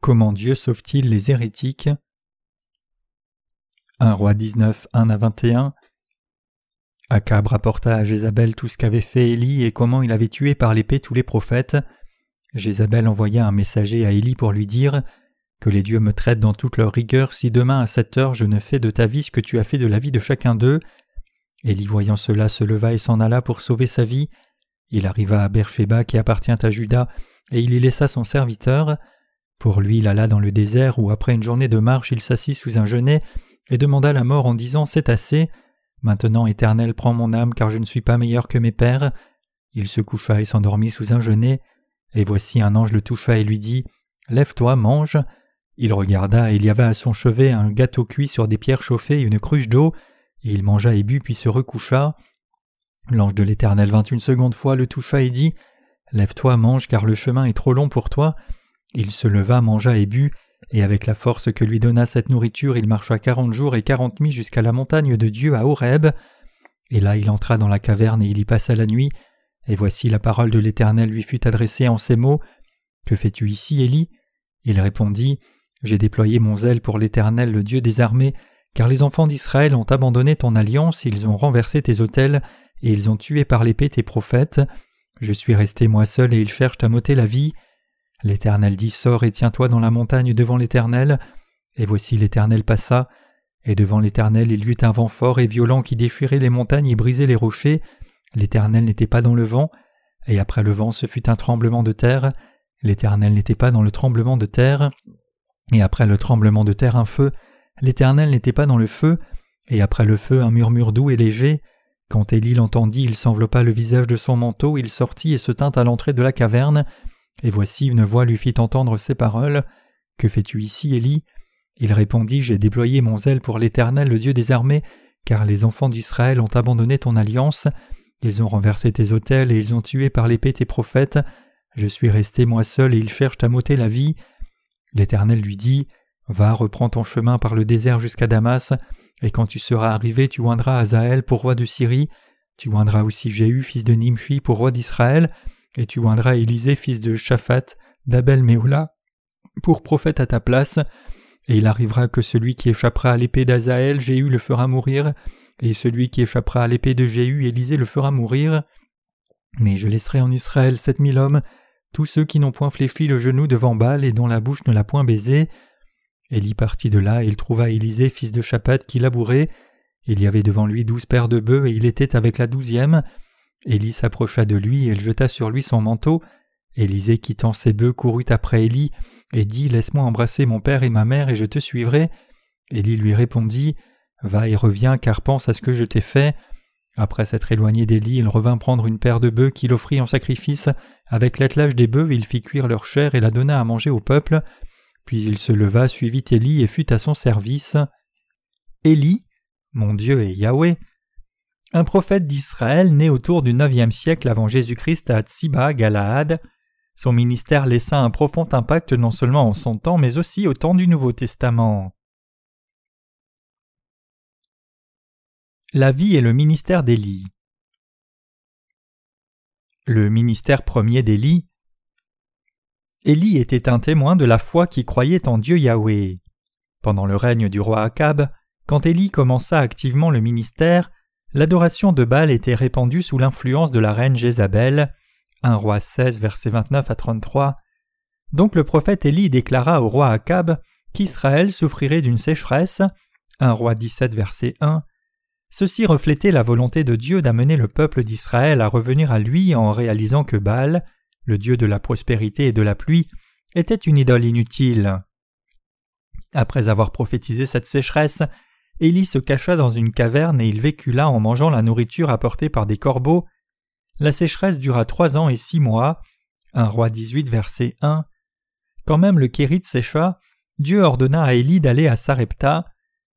Comment Dieu sauve-t-il les hérétiques? 1 roi 19, 1 à 21 Akab rapporta à Jézabel tout ce qu'avait fait Élie et comment il avait tué par l'épée tous les prophètes. Jézabel envoya un messager à Élie pour lui dire Que les dieux me traitent dans toute leur rigueur si demain à cette heure je ne fais de ta vie ce que tu as fait de la vie de chacun d'eux. Élie voyant cela se leva et s'en alla pour sauver sa vie. Il arriva à Beersheba qui appartient à Juda et il y laissa son serviteur. Pour lui il alla dans le désert où après une journée de marche il s'assit sous un genêt et demanda la mort en disant C'est assez. Maintenant, Éternel, prends mon âme, car je ne suis pas meilleur que mes pères. Il se coucha et s'endormit sous un genêt, et voici un ange le toucha et lui dit Lève-toi, mange. Il regarda, et il y avait à son chevet un gâteau cuit sur des pierres chauffées et une cruche d'eau, il mangea et but, puis se recoucha. L'ange de l'Éternel vint une seconde fois, le toucha et dit Lève-toi, mange, car le chemin est trop long pour toi. Il se leva, mangea et but, et avec la force que lui donna cette nourriture, il marcha quarante jours et quarante nuits jusqu'à la montagne de Dieu à Horeb. Et là il entra dans la caverne et il y passa la nuit. Et voici la parole de l'Éternel lui fut adressée en ces mots. Que fais-tu ici, Élie? Il répondit. J'ai déployé mon zèle pour l'Éternel, le Dieu des armées, car les enfants d'Israël ont abandonné ton alliance, ils ont renversé tes autels, et ils ont tué par l'épée tes prophètes. Je suis resté moi seul et ils cherchent à m'ôter la vie. L'Éternel dit Sors et tiens-toi dans la montagne devant l'Éternel. Et voici l'Éternel passa, et devant l'Éternel il y eut un vent fort et violent qui déchirait les montagnes et brisait les rochers. L'Éternel n'était pas dans le vent, et après le vent ce fut un tremblement de terre. L'Éternel n'était pas dans le tremblement de terre, et après le tremblement de terre un feu. L'Éternel n'était pas dans le feu, et après le feu un murmure doux et léger. Quand Élie l'entendit, il s'enveloppa le visage de son manteau, il sortit et se tint à l'entrée de la caverne. Et voici une voix lui fit entendre ces paroles. Que fais-tu ici, Élie? Il répondit J'ai déployé mon zèle pour l'Éternel, le Dieu des armées, car les enfants d'Israël ont abandonné ton alliance. Ils ont renversé tes autels et ils ont tué par l'épée tes prophètes. Je suis resté moi seul et ils cherchent à m'ôter la vie. L'Éternel lui dit Va, reprends ton chemin par le désert jusqu'à Damas, et quand tu seras arrivé, tu oindras Azaël pour roi de Syrie. Tu oindras aussi Jéhu, fils de Nimshi, pour roi d'Israël et tu oindras Élisée fils de Shaphat, d'Abel Méoula, pour prophète à ta place, et il arrivera que celui qui échappera à l'épée d'Azaël, Jéhu le fera mourir, et celui qui échappera à l'épée de Jéhu, Élisée le fera mourir. Mais je laisserai en Israël sept mille hommes, tous ceux qui n'ont point fléchi le genou devant Baal et dont la bouche ne l'a point baisé. Élie partit de là, et il trouva Élisée fils de Shaphat qui labourait. Il y avait devant lui douze paires de bœufs, et il était avec la douzième. Élie s'approcha de lui et elle jeta sur lui son manteau. Élisée quittant ses bœufs courut après Élie et dit Laisse-moi embrasser mon père et ma mère et je te suivrai. Élie lui répondit Va et reviens car pense à ce que je t'ai fait. Après s'être éloigné d'Élie, il revint prendre une paire de bœufs qu'il offrit en sacrifice. Avec l'attelage des bœufs, il fit cuire leur chair et la donna à manger au peuple. Puis il se leva, suivit Élie et fut à son service. Élie, mon Dieu et Yahweh, un prophète d'Israël né autour du IXe siècle avant Jésus-Christ à Tsiba, Galaad. Son ministère laissa un profond impact non seulement en son temps, mais aussi au temps du Nouveau Testament. La vie et le ministère d'Élie. Le ministère premier d'Élie. Élie était un témoin de la foi qui croyait en Dieu Yahweh. Pendant le règne du roi Akab, quand Élie commença activement le ministère, L'adoration de Baal était répandue sous l'influence de la reine Jézabel. 1 roi 16, versets 29 à 33. Donc le prophète Élie déclara au roi Akab qu'Israël souffrirait d'une sécheresse. 1 roi 17, verset 1. Ceci reflétait la volonté de Dieu d'amener le peuple d'Israël à revenir à lui en réalisant que Baal, le Dieu de la prospérité et de la pluie, était une idole inutile. Après avoir prophétisé cette sécheresse, Élie se cacha dans une caverne et il vécut là en mangeant la nourriture apportée par des corbeaux. La sécheresse dura trois ans et six mois. Un roi 18, verset 1. Quand même le Kérit sécha, Dieu ordonna à Élie d'aller à Sarepta.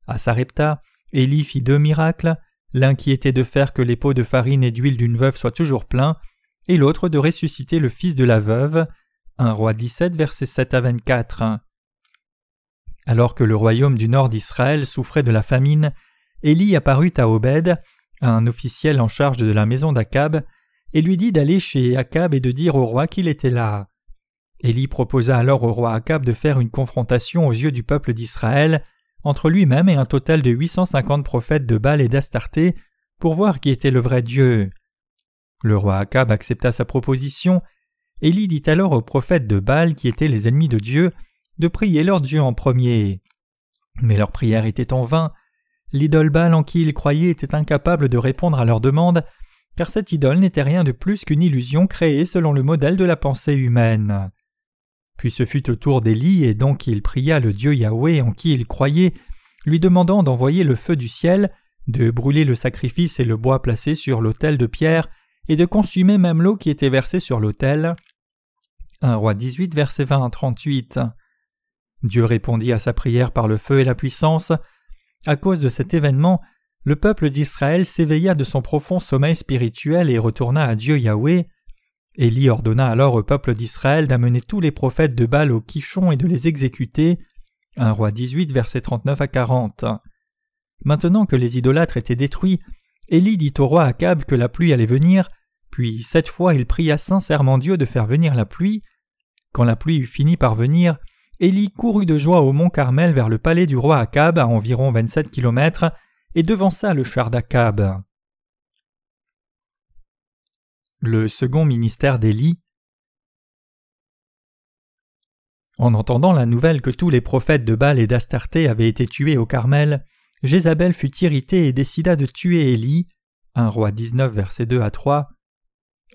À Sarepta, Élie fit deux miracles, l'un qui était de faire que les pots de farine et d'huile d'une veuve soient toujours pleins, et l'autre de ressusciter le fils de la veuve. Un roi 17, verset 7 à 24. Alors que le royaume du nord d'Israël souffrait de la famine, Élie apparut à Obed, un officiel en charge de la maison d'Akab, et lui dit d'aller chez Akab et de dire au roi qu'il était là. Élie proposa alors au roi Akab de faire une confrontation aux yeux du peuple d'Israël entre lui-même et un total de 850 prophètes de Baal et d'Astarté pour voir qui était le vrai Dieu. Le roi Akab accepta sa proposition. Élie dit alors aux prophètes de Baal qui étaient les ennemis de Dieu de prier leur Dieu en premier. Mais leur prière était en vain. L'idole Baal en qui ils croyaient était incapable de répondre à leur demande, car cette idole n'était rien de plus qu'une illusion créée selon le modèle de la pensée humaine. Puis ce fut au tour d'Élie, et donc il pria le Dieu Yahweh en qui il croyait, lui demandant d'envoyer le feu du ciel, de brûler le sacrifice et le bois placé sur l'autel de pierre, et de consumer même l'eau qui était versée sur l'autel. 1 roi 18, verset 20 à 38. Dieu répondit à sa prière par le feu et la puissance. À cause de cet événement, le peuple d'Israël s'éveilla de son profond sommeil spirituel et retourna à Dieu Yahweh. Élie ordonna alors au peuple d'Israël d'amener tous les prophètes de Baal au quichon et de les exécuter. 1 roi 18, versets 39 à 40. Maintenant que les idolâtres étaient détruits, Élie dit au roi Akab que la pluie allait venir, puis cette fois il pria sincèrement Dieu de faire venir la pluie. Quand la pluie eut fini par venir, Élie courut de joie au mont Carmel vers le palais du roi Akab à environ vingt-sept kilomètres et devança le char d'Akab. Le second ministère d'Élie En entendant la nouvelle que tous les prophètes de Baal et d'Astarté avaient été tués au Carmel, Jézabel fut irritée et décida de tuer Élie. 1 roi 19 verset 2 à 3.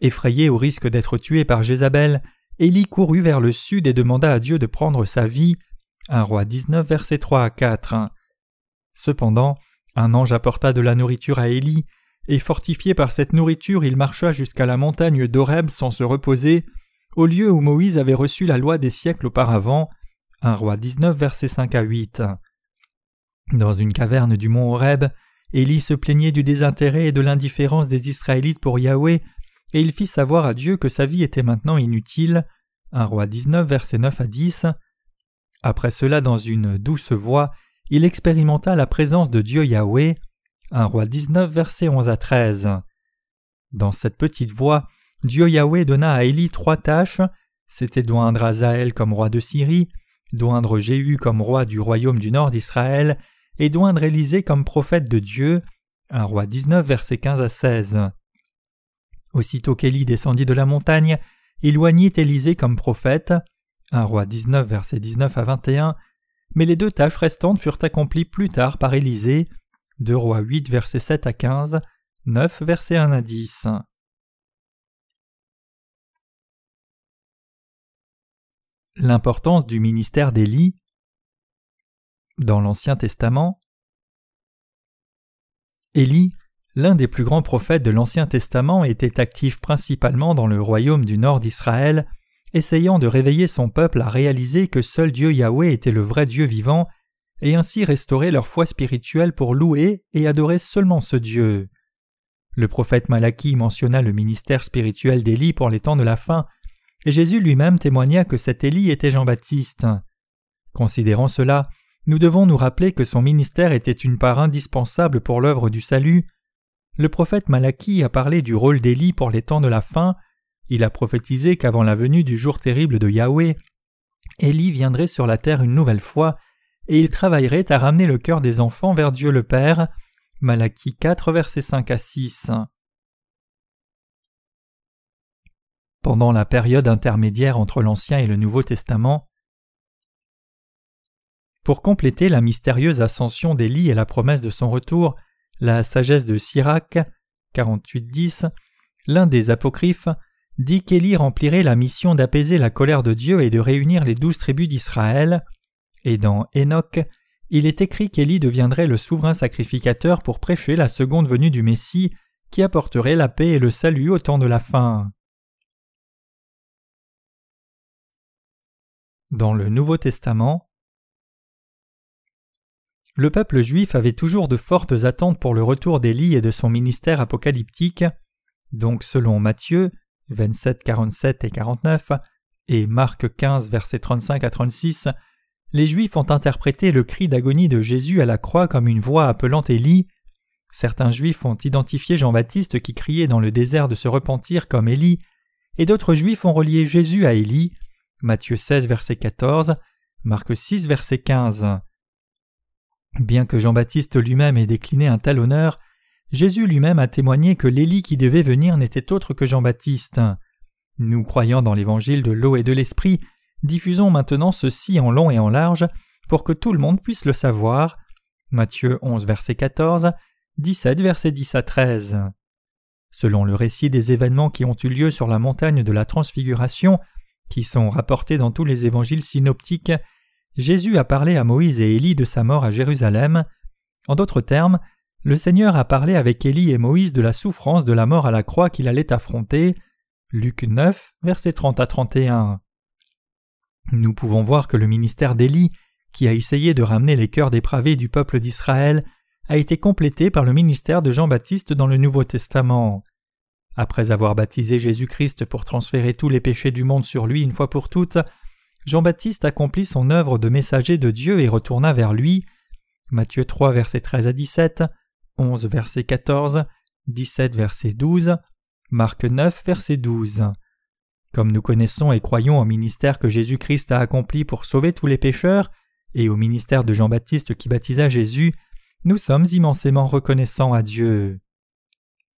Effrayé au risque d'être tué par Jézabel, Élie courut vers le sud et demanda à Dieu de prendre sa vie. 1 roi 19 verset 3 à 4. Cependant, un ange apporta de la nourriture à Élie, et fortifié par cette nourriture, il marcha jusqu'à la montagne d'Oreb sans se reposer, au lieu où Moïse avait reçu la loi des siècles auparavant. 1 roi 19 verset 5 à 8. Dans une caverne du mont Horeb, Élie se plaignait du désintérêt et de l'indifférence des Israélites pour Yahweh, et il fit savoir à Dieu que sa vie était maintenant inutile. Un roi 19, verset 9 à 10. Après cela, dans une douce voix, il expérimenta la présence de Dieu Yahweh. Un roi 19, verset 11 à 13. Dans cette petite voix, Dieu Yahweh donna à Élie trois tâches c'était d'oindre Azaël comme roi de Syrie, d'oindre Jéhu comme roi du royaume du nord d'Israël, et d'oindre Élisée comme prophète de Dieu. Un roi 19, verset 15 à 16. Aussitôt qu'Élie descendit de la montagne, il oignit Élisée comme prophète. Un roi 19, verset 19 à 21. Mais les deux tâches restantes furent accomplies plus tard par Élisée. 2 rois 8, verset 7 à 15, 9, verset 1 à 10. L'importance du ministère d'Élie dans l'Ancien Testament, Élie, l'un des plus grands prophètes de l'Ancien Testament, était actif principalement dans le royaume du nord d'Israël, essayant de réveiller son peuple à réaliser que seul Dieu Yahweh était le vrai Dieu vivant, et ainsi restaurer leur foi spirituelle pour louer et adorer seulement ce Dieu. Le prophète Malachi mentionna le ministère spirituel d'Élie pour les temps de la fin, et Jésus lui-même témoigna que cet Élie était Jean-Baptiste. Considérant cela, nous devons nous rappeler que son ministère était une part indispensable pour l'œuvre du salut. Le prophète Malachi a parlé du rôle d'Élie pour les temps de la fin. Il a prophétisé qu'avant la venue du jour terrible de Yahweh, Élie viendrait sur la terre une nouvelle fois, et il travaillerait à ramener le cœur des enfants vers Dieu le Père. Malachi 4, versets 5 à 6. Pendant la période intermédiaire entre l'Ancien et le Nouveau Testament, pour compléter la mystérieuse ascension d'Élie et la promesse de son retour, la sagesse de Sirac, 48-10, l'un des apocryphes, dit qu'Élie remplirait la mission d'apaiser la colère de Dieu et de réunir les douze tribus d'Israël, et dans Enoch, il est écrit qu'Élie deviendrait le souverain sacrificateur pour prêcher la seconde venue du Messie qui apporterait la paix et le salut au temps de la fin. Dans le Nouveau Testament, le peuple juif avait toujours de fortes attentes pour le retour d'Élie et de son ministère apocalyptique. Donc, selon Matthieu 27, 47 et 49 et Marc 15, versets 35 à 36, les Juifs ont interprété le cri d'agonie de Jésus à la croix comme une voix appelant Élie. Certains Juifs ont identifié Jean-Baptiste qui criait dans le désert de se repentir comme Élie, et d'autres Juifs ont relié Jésus à Élie. Matthieu 16 verset 14, Marc 6 verset 15. Bien que Jean-Baptiste lui-même ait décliné un tel honneur, Jésus lui-même a témoigné que l'Élie qui devait venir n'était autre que Jean-Baptiste. Nous croyant dans l'évangile de l'eau et de l'esprit, diffusons maintenant ceci en long et en large pour que tout le monde puisse le savoir. Matthieu 11 verset 14, 17 verset 10 à 13. Selon le récit des événements qui ont eu lieu sur la montagne de la transfiguration, qui sont rapportés dans tous les évangiles synoptiques, Jésus a parlé à Moïse et Élie de sa mort à Jérusalem. En d'autres termes, le Seigneur a parlé avec Élie et Moïse de la souffrance de la mort à la croix qu'il allait affronter. Luc 9, versets 30 à 31. Nous pouvons voir que le ministère d'Élie, qui a essayé de ramener les cœurs dépravés du peuple d'Israël, a été complété par le ministère de Jean-Baptiste dans le Nouveau Testament. Après avoir baptisé Jésus-Christ pour transférer tous les péchés du monde sur lui une fois pour toutes, Jean-Baptiste accomplit son œuvre de messager de Dieu et retourna vers lui. Matthieu 3 versets 13 à 17, 11 verset 14, 17 verset 12, Marc 9 verset 12. Comme nous connaissons et croyons au ministère que Jésus-Christ a accompli pour sauver tous les pécheurs, et au ministère de Jean-Baptiste qui baptisa Jésus, nous sommes immensément reconnaissants à Dieu.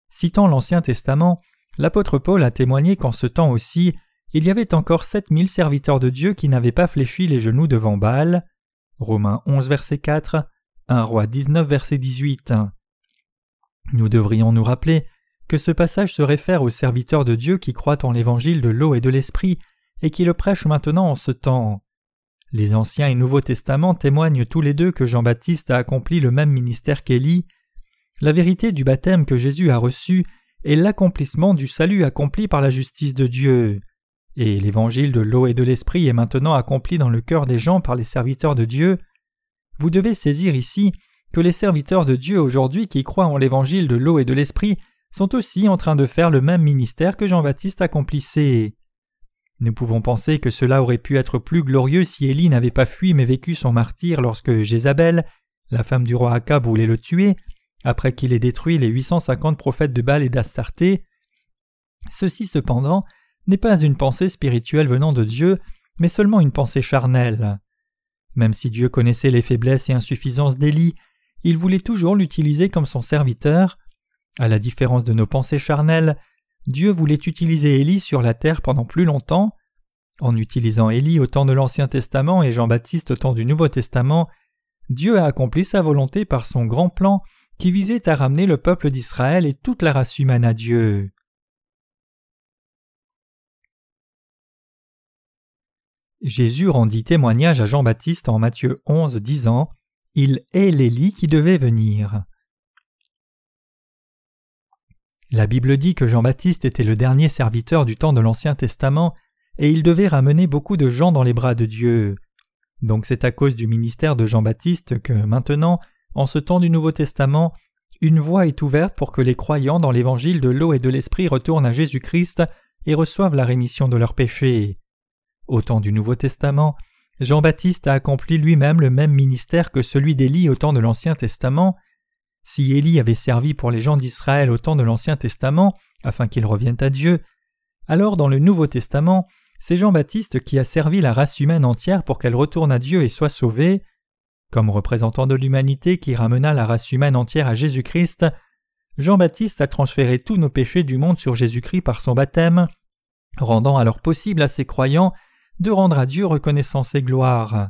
Citant l'Ancien Testament, l'apôtre Paul a témoigné qu'en ce temps aussi, il y avait encore sept mille serviteurs de Dieu qui n'avaient pas fléchi les genoux devant Baal. Romains 11 verset 4, 1 Roi 19 verset 18. Nous devrions nous rappeler que ce passage se réfère aux serviteurs de Dieu qui croient en l'évangile de l'eau et de l'esprit et qui le prêchent maintenant en ce temps. Les Anciens et Nouveaux Testaments témoignent tous les deux que Jean-Baptiste a accompli le même ministère qu'Élie. La vérité du baptême que Jésus a reçu est l'accomplissement du salut accompli par la justice de Dieu. Et l'évangile de l'eau et de l'esprit est maintenant accompli dans le cœur des gens par les serviteurs de Dieu. Vous devez saisir ici que les serviteurs de Dieu aujourd'hui qui croient en l'évangile de l'eau et de l'esprit sont aussi en train de faire le même ministère que Jean-Baptiste accomplissait. Nous pouvons penser que cela aurait pu être plus glorieux si Élie n'avait pas fui mais vécu son martyr lorsque Jézabel, la femme du roi Akab, voulait le tuer, après qu'il ait détruit les 850 prophètes de Baal et d'Astarté. Ceci cependant n'est pas une pensée spirituelle venant de Dieu, mais seulement une pensée charnelle. Même si Dieu connaissait les faiblesses et insuffisances d'Élie, il voulait toujours l'utiliser comme son serviteur. À la différence de nos pensées charnelles, Dieu voulait utiliser Élie sur la terre pendant plus longtemps. En utilisant Élie au temps de l'Ancien Testament et Jean-Baptiste au temps du Nouveau Testament, Dieu a accompli sa volonté par son grand plan qui visait à ramener le peuple d'Israël et toute la race humaine à Dieu. Jésus rendit témoignage à Jean-Baptiste en Matthieu 11 disant Il est l'Élie qui devait venir. La Bible dit que Jean-Baptiste était le dernier serviteur du temps de l'Ancien Testament et il devait ramener beaucoup de gens dans les bras de Dieu. Donc c'est à cause du ministère de Jean-Baptiste que maintenant, en ce temps du Nouveau Testament, une voie est ouverte pour que les croyants dans l'évangile de l'eau et de l'esprit retournent à Jésus-Christ et reçoivent la rémission de leurs péchés. Au temps du Nouveau Testament, Jean-Baptiste a accompli lui-même le même ministère que celui d'Élie au temps de l'Ancien Testament, si Élie avait servi pour les gens d'Israël au temps de l'Ancien Testament, afin qu'ils reviennent à Dieu, alors dans le Nouveau Testament, c'est Jean-Baptiste qui a servi la race humaine entière pour qu'elle retourne à Dieu et soit sauvée. Comme représentant de l'humanité qui ramena la race humaine entière à Jésus-Christ, Jean-Baptiste a transféré tous nos péchés du monde sur Jésus-Christ par son baptême, rendant alors possible à ses croyants de rendre à Dieu reconnaissance et gloire.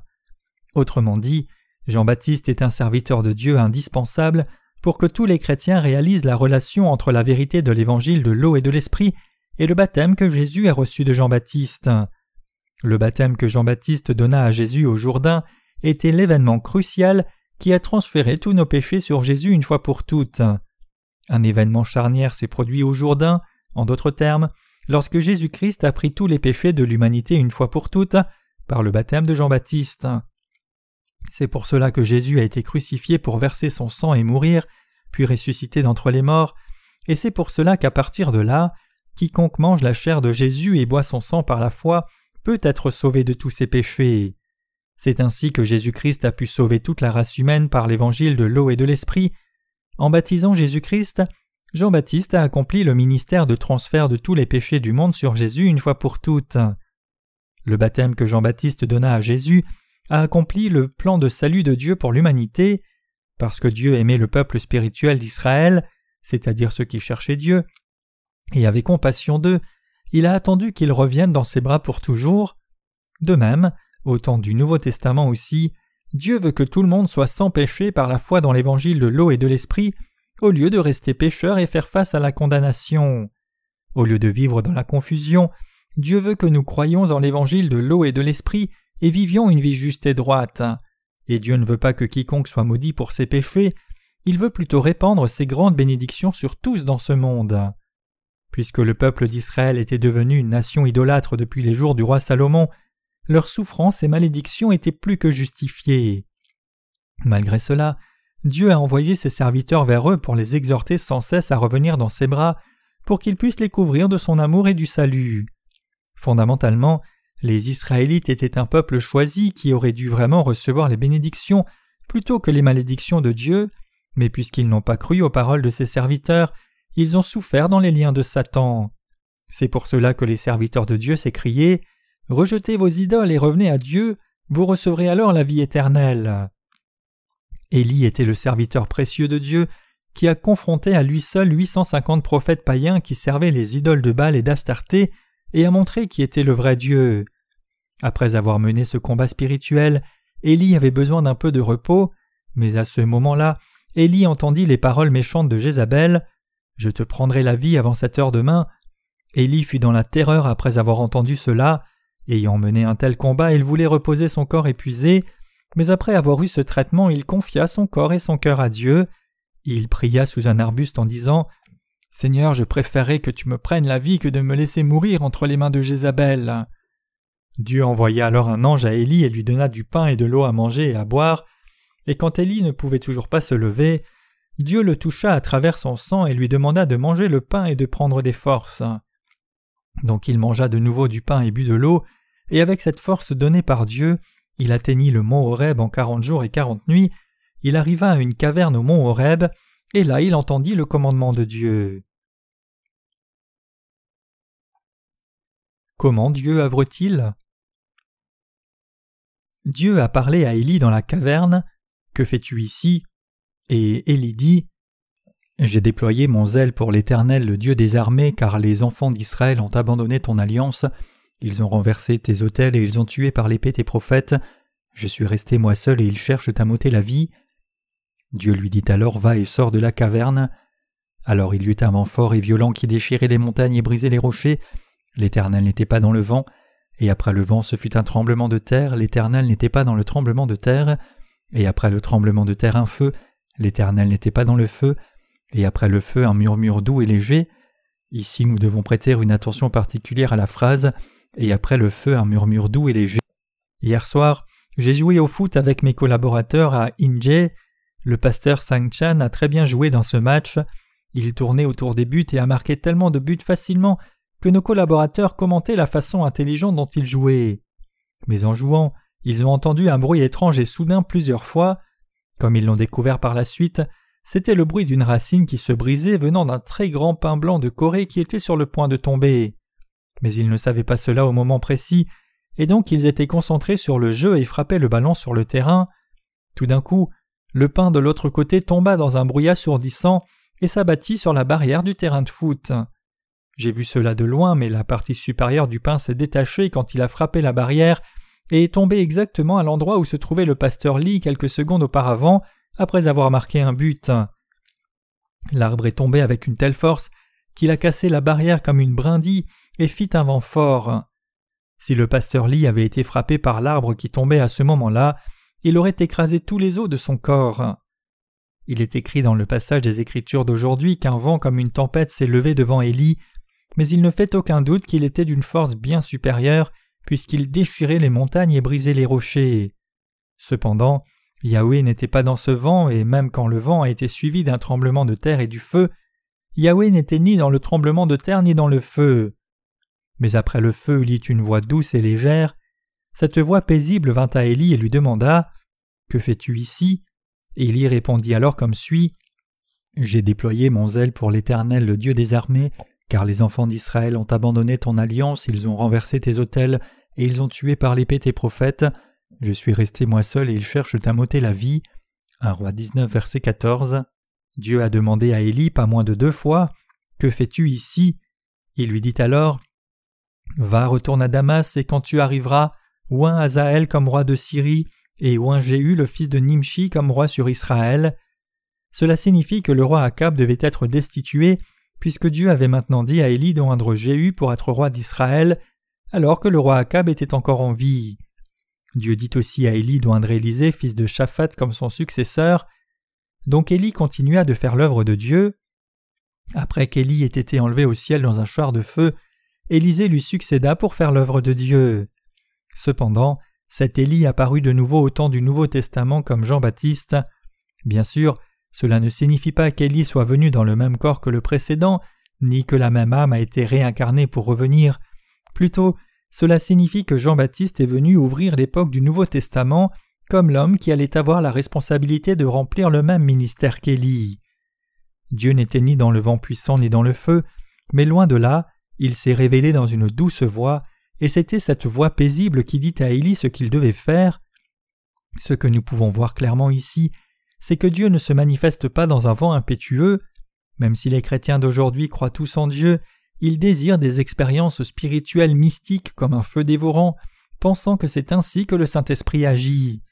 Autrement dit, Jean-Baptiste est un serviteur de Dieu indispensable pour que tous les chrétiens réalisent la relation entre la vérité de l'évangile de l'eau et de l'esprit et le baptême que Jésus a reçu de Jean-Baptiste. Le baptême que Jean-Baptiste donna à Jésus au Jourdain était l'événement crucial qui a transféré tous nos péchés sur Jésus une fois pour toutes. Un événement charnière s'est produit au Jourdain, en d'autres termes, lorsque Jésus-Christ a pris tous les péchés de l'humanité une fois pour toutes par le baptême de Jean-Baptiste. C'est pour cela que Jésus a été crucifié pour verser son sang et mourir, puis ressusciter d'entre les morts, et c'est pour cela qu'à partir de là, quiconque mange la chair de Jésus et boit son sang par la foi peut être sauvé de tous ses péchés. C'est ainsi que Jésus-Christ a pu sauver toute la race humaine par l'évangile de l'eau et de l'esprit. En baptisant Jésus-Christ, Jean-Baptiste a accompli le ministère de transfert de tous les péchés du monde sur Jésus une fois pour toutes. Le baptême que Jean-Baptiste donna à Jésus a accompli le plan de salut de Dieu pour l'humanité. Parce que Dieu aimait le peuple spirituel d'Israël, c'est-à-dire ceux qui cherchaient Dieu, et avait compassion d'eux, il a attendu qu'ils reviennent dans ses bras pour toujours. De même, au temps du Nouveau Testament aussi, Dieu veut que tout le monde soit sans péché par la foi dans l'évangile de l'eau et de l'esprit, au lieu de rester pécheur et faire face à la condamnation. Au lieu de vivre dans la confusion, Dieu veut que nous croyions en l'évangile de l'eau et de l'esprit et vivions une vie juste et droite. Et Dieu ne veut pas que quiconque soit maudit pour ses péchés, il veut plutôt répandre ses grandes bénédictions sur tous dans ce monde. Puisque le peuple d'Israël était devenu une nation idolâtre depuis les jours du roi Salomon, leurs souffrances et malédictions étaient plus que justifiées. Malgré cela, Dieu a envoyé ses serviteurs vers eux pour les exhorter sans cesse à revenir dans ses bras, pour qu'ils puissent les couvrir de son amour et du salut. Fondamentalement, les Israélites étaient un peuple choisi qui aurait dû vraiment recevoir les bénédictions plutôt que les malédictions de Dieu, mais puisqu'ils n'ont pas cru aux paroles de ses serviteurs, ils ont souffert dans les liens de Satan. C'est pour cela que les serviteurs de Dieu s'écriaient Rejetez vos idoles et revenez à Dieu, vous recevrez alors la vie éternelle. Élie était le serviteur précieux de Dieu qui a confronté à lui seul 850 prophètes païens qui servaient les idoles de Baal et d'Astarté et a montré qui était le vrai Dieu. Après avoir mené ce combat spirituel, Élie avait besoin d'un peu de repos, mais à ce moment-là, Élie entendit les paroles méchantes de Jézabel Je te prendrai la vie avant cette heure demain. Élie fut dans la terreur après avoir entendu cela. Ayant mené un tel combat, il voulait reposer son corps épuisé, mais après avoir eu ce traitement, il confia son corps et son cœur à Dieu. Il pria sous un arbuste en disant Seigneur, je préférerais que tu me prennes la vie que de me laisser mourir entre les mains de Jézabel. Dieu envoya alors un ange à Élie et lui donna du pain et de l'eau à manger et à boire, et quand Élie ne pouvait toujours pas se lever, Dieu le toucha à travers son sang et lui demanda de manger le pain et de prendre des forces. Donc il mangea de nouveau du pain et but de l'eau, et avec cette force donnée par Dieu, il atteignit le mont Horeb en quarante jours et quarante nuits, il arriva à une caverne au mont Horeb, et là il entendit le commandement de Dieu. Comment Dieu œuvre-t-il? Dieu a parlé à Élie dans la caverne. Que fais-tu ici? Et Élie dit J'ai déployé mon zèle pour l'Éternel, le Dieu des armées, car les enfants d'Israël ont abandonné ton alliance. Ils ont renversé tes autels et ils ont tué par l'épée tes prophètes. Je suis resté moi seul et ils cherchent à m'ôter la vie. Dieu lui dit alors Va et sors de la caverne. Alors il y eut un vent fort et violent qui déchirait les montagnes et brisait les rochers. L'Éternel n'était pas dans le vent. Et après le vent ce fut un tremblement de terre, l'Éternel n'était pas dans le tremblement de terre. Et après le tremblement de terre un feu, l'Éternel n'était pas dans le feu. Et après le feu un murmure doux et léger. Ici nous devons prêter une attention particulière à la phrase et après le feu un murmure doux et léger. Hier soir, j'ai joué au foot avec mes collaborateurs à Inje. Le pasteur Sang-chan a très bien joué dans ce match. Il tournait autour des buts et a marqué tellement de buts facilement que nos collaborateurs commentaient la façon intelligente dont il jouait. Mais en jouant, ils ont entendu un bruit étrange et soudain plusieurs fois. Comme ils l'ont découvert par la suite, c'était le bruit d'une racine qui se brisait venant d'un très grand pin blanc de Corée qui était sur le point de tomber. Mais ils ne savaient pas cela au moment précis, et donc ils étaient concentrés sur le jeu et frappaient le ballon sur le terrain. Tout d'un coup, le pain de l'autre côté tomba dans un bruit assourdissant et s'abattit sur la barrière du terrain de foot. J'ai vu cela de loin, mais la partie supérieure du pain s'est détachée quand il a frappé la barrière et est tombé exactement à l'endroit où se trouvait le pasteur Lee quelques secondes auparavant, après avoir marqué un but. L'arbre est tombé avec une telle force qu'il a cassé la barrière comme une brindille et fit un vent fort. Si le pasteur Lee avait été frappé par l'arbre qui tombait à ce moment-là, il aurait écrasé tous les os de son corps. Il est écrit dans le passage des Écritures d'aujourd'hui qu'un vent comme une tempête s'est levé devant Élie, mais il ne fait aucun doute qu'il était d'une force bien supérieure, puisqu'il déchirait les montagnes et brisait les rochers. Cependant, Yahweh n'était pas dans ce vent, et même quand le vent a été suivi d'un tremblement de terre et du feu, Yahweh n'était ni dans le tremblement de terre ni dans le feu. Mais après le feu il une voix douce et légère. Cette voix paisible vint à Élie et lui demanda Que fais-tu ici? Élie répondit alors comme suit J'ai déployé mon zèle pour l'Éternel, le Dieu des armées, car les enfants d'Israël ont abandonné ton alliance, ils ont renversé tes autels et ils ont tué par l'épée tes prophètes. Je suis resté moi seul et ils cherchent à m'ôter la vie. 1 roi 19, verset 14. Dieu a demandé à Élie pas moins de deux fois Que fais-tu ici? Il lui dit alors Va, retourne à Damas, et quand tu arriveras, oint Azaël comme roi de Syrie, et oint Jéhu le fils de Nimshi comme roi sur Israël. Cela signifie que le roi Akab devait être destitué, puisque Dieu avait maintenant dit à Élie d'oindre Jéhu pour être roi d'Israël, alors que le roi Akab était encore en vie. Dieu dit aussi à Élie d'oindre Élisée, fils de Shaphat, comme son successeur. Donc Élie continua de faire l'œuvre de Dieu. Après qu'Élie ait été enlevé au ciel dans un char de feu, Élisée lui succéda pour faire l'œuvre de Dieu. Cependant, cet Élie apparut de nouveau au temps du Nouveau Testament comme Jean-Baptiste. Bien sûr, cela ne signifie pas qu'Élie soit venu dans le même corps que le précédent, ni que la même âme a été réincarnée pour revenir. Plutôt, cela signifie que Jean-Baptiste est venu ouvrir l'époque du Nouveau Testament comme l'homme qui allait avoir la responsabilité de remplir le même ministère qu'Élie. Dieu n'était ni dans le vent puissant ni dans le feu, mais loin de là, il s'est révélé dans une douce voix, et c'était cette voix paisible qui dit à Élie ce qu'il devait faire. Ce que nous pouvons voir clairement ici, c'est que Dieu ne se manifeste pas dans un vent impétueux. Même si les chrétiens d'aujourd'hui croient tous en Dieu, ils désirent des expériences spirituelles mystiques comme un feu dévorant, pensant que c'est ainsi que le Saint-Esprit agit.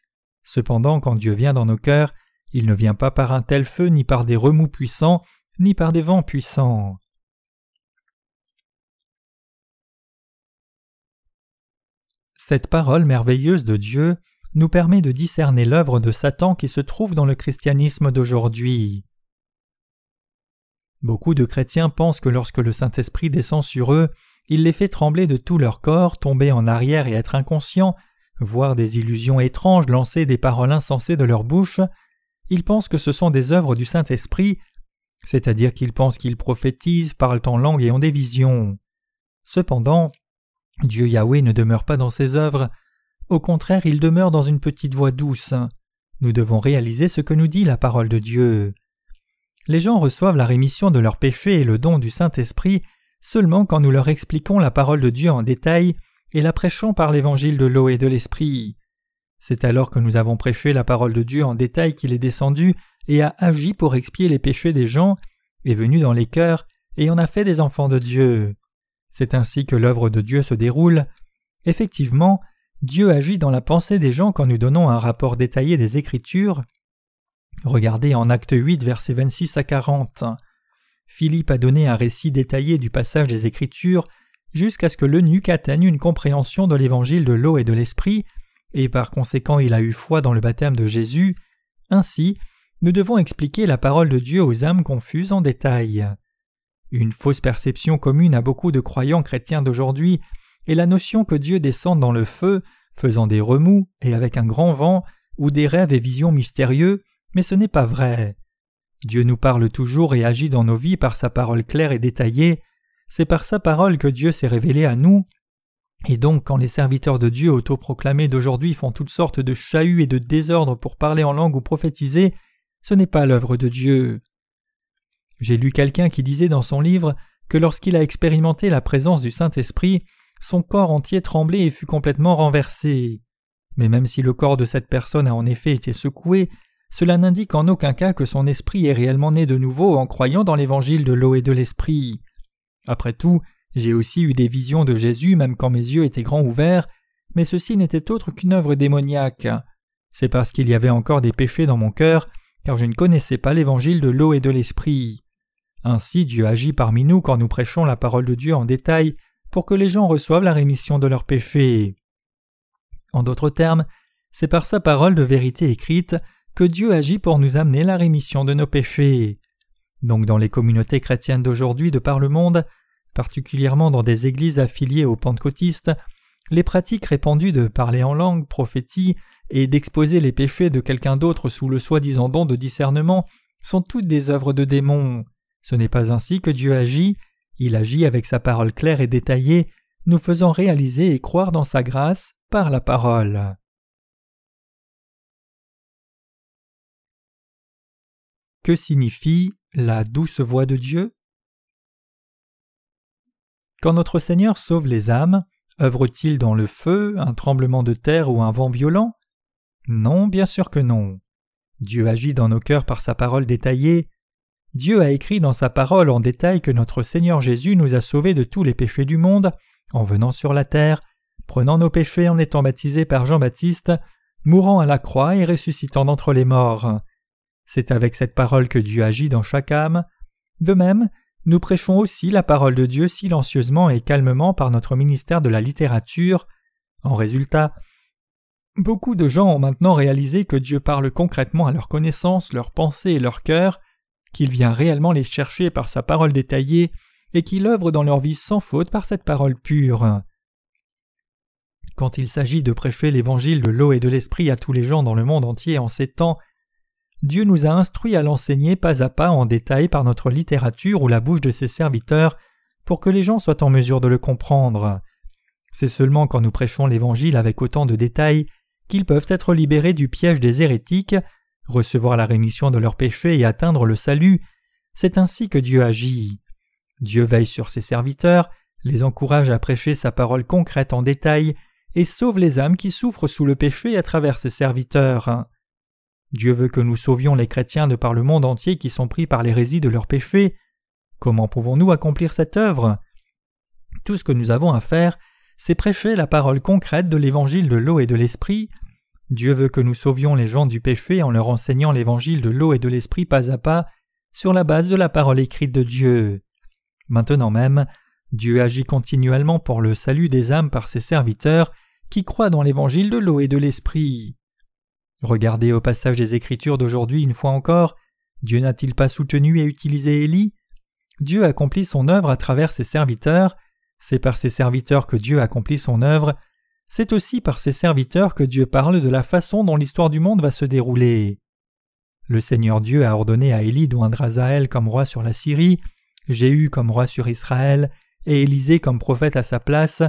Cependant, quand Dieu vient dans nos cœurs, il ne vient pas par un tel feu, ni par des remous puissants, ni par des vents puissants. Cette parole merveilleuse de Dieu nous permet de discerner l'œuvre de Satan qui se trouve dans le christianisme d'aujourd'hui. Beaucoup de chrétiens pensent que lorsque le Saint-Esprit descend sur eux, il les fait trembler de tout leur corps, tomber en arrière et être inconscients, voir des illusions étranges, lancer des paroles insensées de leur bouche. Ils pensent que ce sont des œuvres du Saint-Esprit, c'est-à-dire qu'ils pensent qu'ils prophétisent, parlent en langue et ont des visions. Cependant, Dieu Yahweh ne demeure pas dans ses œuvres, au contraire il demeure dans une petite voix douce. Nous devons réaliser ce que nous dit la parole de Dieu. Les gens reçoivent la rémission de leurs péchés et le don du Saint-Esprit seulement quand nous leur expliquons la parole de Dieu en détail et la prêchons par l'évangile de l'eau et de l'Esprit. C'est alors que nous avons prêché la parole de Dieu en détail qu'il est descendu et a agi pour expier les péchés des gens, est venu dans les cœurs et en a fait des enfants de Dieu. C'est ainsi que l'œuvre de Dieu se déroule. Effectivement, Dieu agit dans la pensée des gens quand nous donnons un rapport détaillé des Écritures. Regardez en Acte 8, versets 26 à 40. Philippe a donné un récit détaillé du passage des Écritures jusqu'à ce que l'eunuque atteigne une compréhension de l'évangile de l'eau et de l'esprit, et par conséquent il a eu foi dans le baptême de Jésus. Ainsi, nous devons expliquer la parole de Dieu aux âmes confuses en détail. Une fausse perception commune à beaucoup de croyants chrétiens d'aujourd'hui est la notion que Dieu descend dans le feu, faisant des remous et avec un grand vent, ou des rêves et visions mystérieux, mais ce n'est pas vrai. Dieu nous parle toujours et agit dans nos vies par sa parole claire et détaillée, c'est par sa parole que Dieu s'est révélé à nous, et donc quand les serviteurs de Dieu autoproclamés d'aujourd'hui font toutes sortes de chahuts et de désordres pour parler en langue ou prophétiser, ce n'est pas l'œuvre de Dieu. J'ai lu quelqu'un qui disait dans son livre que lorsqu'il a expérimenté la présence du Saint-Esprit, son corps entier tremblait et fut complètement renversé. Mais même si le corps de cette personne a en effet été secoué, cela n'indique en aucun cas que son esprit est réellement né de nouveau en croyant dans l'évangile de l'eau et de l'esprit. Après tout, j'ai aussi eu des visions de Jésus même quand mes yeux étaient grands ouverts, mais ceci n'était autre qu'une œuvre démoniaque. C'est parce qu'il y avait encore des péchés dans mon cœur, car je ne connaissais pas l'évangile de l'eau et de l'esprit. Ainsi Dieu agit parmi nous quand nous prêchons la parole de Dieu en détail pour que les gens reçoivent la rémission de leurs péchés. En d'autres termes, c'est par sa parole de vérité écrite que Dieu agit pour nous amener la rémission de nos péchés. Donc dans les communautés chrétiennes d'aujourd'hui de par le monde, particulièrement dans des églises affiliées aux pentecôtistes, les pratiques répandues de parler en langue, prophétie et d'exposer les péchés de quelqu'un d'autre sous le soi-disant don de discernement sont toutes des œuvres de démons. Ce n'est pas ainsi que Dieu agit, il agit avec sa parole claire et détaillée, nous faisant réaliser et croire dans sa grâce par la parole. Que signifie la douce voix de Dieu? Quand notre Seigneur sauve les âmes, œuvre-t-il dans le feu, un tremblement de terre ou un vent violent? Non, bien sûr que non. Dieu agit dans nos cœurs par sa parole détaillée. Dieu a écrit dans sa parole en détail que notre Seigneur Jésus nous a sauvés de tous les péchés du monde, en venant sur la terre, prenant nos péchés en étant baptisé par Jean-Baptiste, mourant à la croix et ressuscitant d'entre les morts. C'est avec cette parole que Dieu agit dans chaque âme. De même, nous prêchons aussi la parole de Dieu silencieusement et calmement par notre ministère de la littérature. En résultat, beaucoup de gens ont maintenant réalisé que Dieu parle concrètement à leur connaissance, leur pensée et leur cœur, qu'il vient réellement les chercher par sa parole détaillée, et qu'il œuvre dans leur vie sans faute par cette parole pure. Quand il s'agit de prêcher l'évangile de l'eau et de l'esprit à tous les gens dans le monde entier en ces temps, Dieu nous a instruits à l'enseigner pas à pas en détail par notre littérature ou la bouche de ses serviteurs pour que les gens soient en mesure de le comprendre. C'est seulement quand nous prêchons l'Évangile avec autant de détails qu'ils peuvent être libérés du piège des hérétiques, recevoir la rémission de leurs péchés et atteindre le salut. C'est ainsi que Dieu agit. Dieu veille sur ses serviteurs, les encourage à prêcher sa parole concrète en détail et sauve les âmes qui souffrent sous le péché à travers ses serviteurs. Dieu veut que nous sauvions les chrétiens de par le monde entier qui sont pris par l'hérésie de leurs péchés. Comment pouvons-nous accomplir cette œuvre? Tout ce que nous avons à faire, c'est prêcher la parole concrète de l'évangile de l'eau et de l'esprit. Dieu veut que nous sauvions les gens du péché en leur enseignant l'évangile de l'eau et de l'esprit pas à pas sur la base de la parole écrite de Dieu. Maintenant même, Dieu agit continuellement pour le salut des âmes par ses serviteurs qui croient dans l'évangile de l'eau et de l'esprit. Regardez au passage des Écritures d'aujourd'hui une fois encore, Dieu n'a-t-il pas soutenu et utilisé Élie? Dieu accomplit son œuvre à travers ses serviteurs, c'est par ses serviteurs que Dieu accomplit son œuvre, c'est aussi par ses serviteurs que Dieu parle de la façon dont l'histoire du monde va se dérouler. Le Seigneur Dieu a ordonné à Élie d'oindre Azaël comme roi sur la Syrie, Jéhu comme roi sur Israël, et Élisée comme prophète à sa place.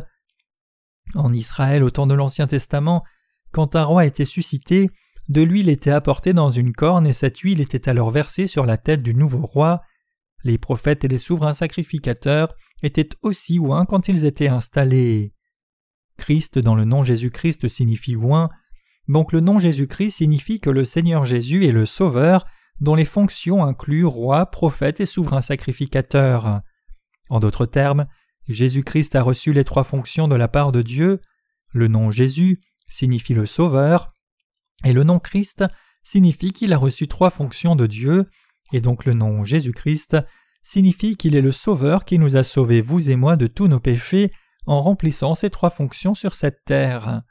En Israël au temps de l'Ancien Testament, quand un roi était suscité, de l'huile était apportée dans une corne et cette huile était alors versée sur la tête du nouveau roi. Les prophètes et les souverains sacrificateurs étaient aussi oints quand ils étaient installés. Christ dans le nom Jésus-Christ signifie oint, donc le nom Jésus-Christ signifie que le Seigneur Jésus est le Sauveur, dont les fonctions incluent roi, prophète et souverain sacrificateur. En d'autres termes, Jésus-Christ a reçu les trois fonctions de la part de Dieu. Le nom Jésus signifie le Sauveur, et le nom Christ signifie qu'il a reçu trois fonctions de Dieu, et donc le nom Jésus-Christ signifie qu'il est le Sauveur qui nous a sauvés, vous et moi, de tous nos péchés en remplissant ces trois fonctions sur cette terre.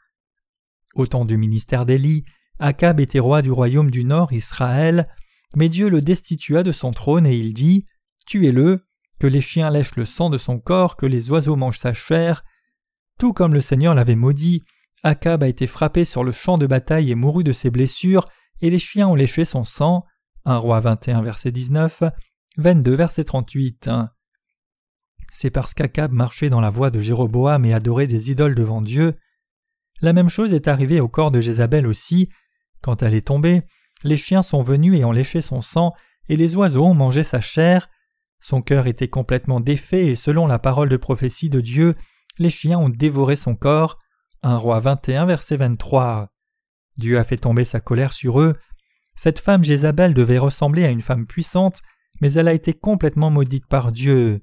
Au temps du ministère d'Élie, Akab était roi du royaume du Nord, Israël, mais Dieu le destitua de son trône et il dit Tuez-le, que les chiens lèchent le sang de son corps, que les oiseaux mangent sa chair. Tout comme le Seigneur l'avait maudit, Akab a été frappé sur le champ de bataille et mourut de ses blessures, et les chiens ont léché son sang. 1 roi 21 verset 19, 22 verset 38. C'est parce qu'Akab marchait dans la voie de Jéroboam et adorait des idoles devant Dieu. La même chose est arrivée au corps de Jézabel aussi. Quand elle est tombée, les chiens sont venus et ont léché son sang, et les oiseaux ont mangé sa chair. Son cœur était complètement défait, et selon la parole de prophétie de Dieu, les chiens ont dévoré son corps. 1 roi 21 verset 23. Dieu a fait tomber sa colère sur eux. Cette femme Jézabel devait ressembler à une femme puissante, mais elle a été complètement maudite par Dieu.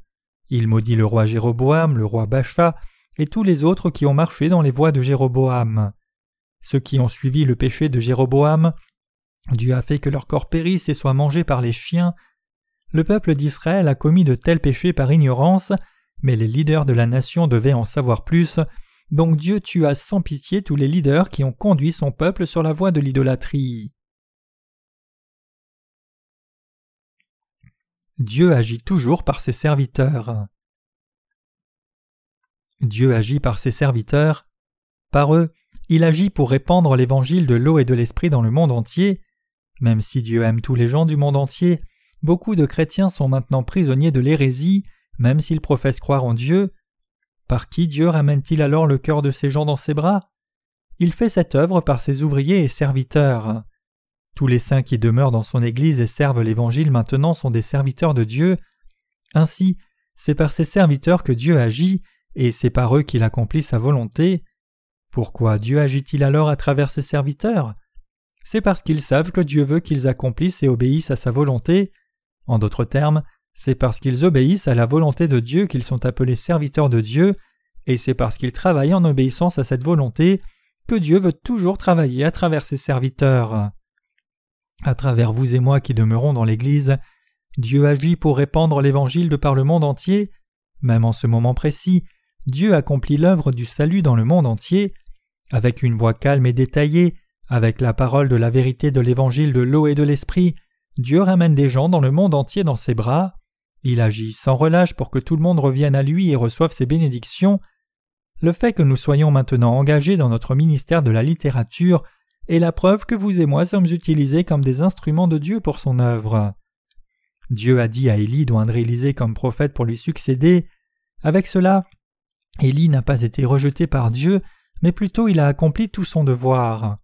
Il maudit le roi Jéroboam, le roi Bacha, et tous les autres qui ont marché dans les voies de Jéroboam. Ceux qui ont suivi le péché de Jéroboam, Dieu a fait que leur corps périsse et soit mangé par les chiens. Le peuple d'Israël a commis de tels péchés par ignorance, mais les leaders de la nation devaient en savoir plus donc Dieu tua sans pitié tous les leaders qui ont conduit son peuple sur la voie de l'idolâtrie. Dieu agit toujours par ses serviteurs. Dieu agit par ses serviteurs. Par eux, il agit pour répandre l'évangile de l'eau et de l'esprit dans le monde entier. Même si Dieu aime tous les gens du monde entier, beaucoup de chrétiens sont maintenant prisonniers de l'hérésie, même s'ils professent croire en Dieu. Par qui Dieu ramène-t-il alors le cœur de ces gens dans ses bras? Il fait cette œuvre par ses ouvriers et serviteurs. Tous les saints qui demeurent dans son Église et servent l'Évangile maintenant sont des serviteurs de Dieu. Ainsi, c'est par ses serviteurs que Dieu agit, et c'est par eux qu'il accomplit sa volonté. Pourquoi Dieu agit-il alors à travers ses serviteurs? C'est parce qu'ils savent que Dieu veut qu'ils accomplissent et obéissent à sa volonté. En d'autres termes, c'est parce qu'ils obéissent à la volonté de Dieu qu'ils sont appelés serviteurs de Dieu, et c'est parce qu'ils travaillent en obéissance à cette volonté que Dieu veut toujours travailler à travers ses serviteurs. À travers vous et moi qui demeurons dans l'Église, Dieu agit pour répandre l'Évangile de par le monde entier. Même en ce moment précis, Dieu accomplit l'œuvre du salut dans le monde entier. Avec une voix calme et détaillée, avec la parole de la vérité de l'Évangile de l'eau et de l'Esprit, Dieu ramène des gens dans le monde entier dans ses bras. Il agit sans relâche pour que tout le monde revienne à lui et reçoive ses bénédictions. Le fait que nous soyons maintenant engagés dans notre ministère de la littérature est la preuve que vous et moi sommes utilisés comme des instruments de Dieu pour son œuvre. Dieu a dit à Élie d'oindre Élisée comme prophète pour lui succéder. Avec cela, Élie n'a pas été rejeté par Dieu, mais plutôt il a accompli tout son devoir.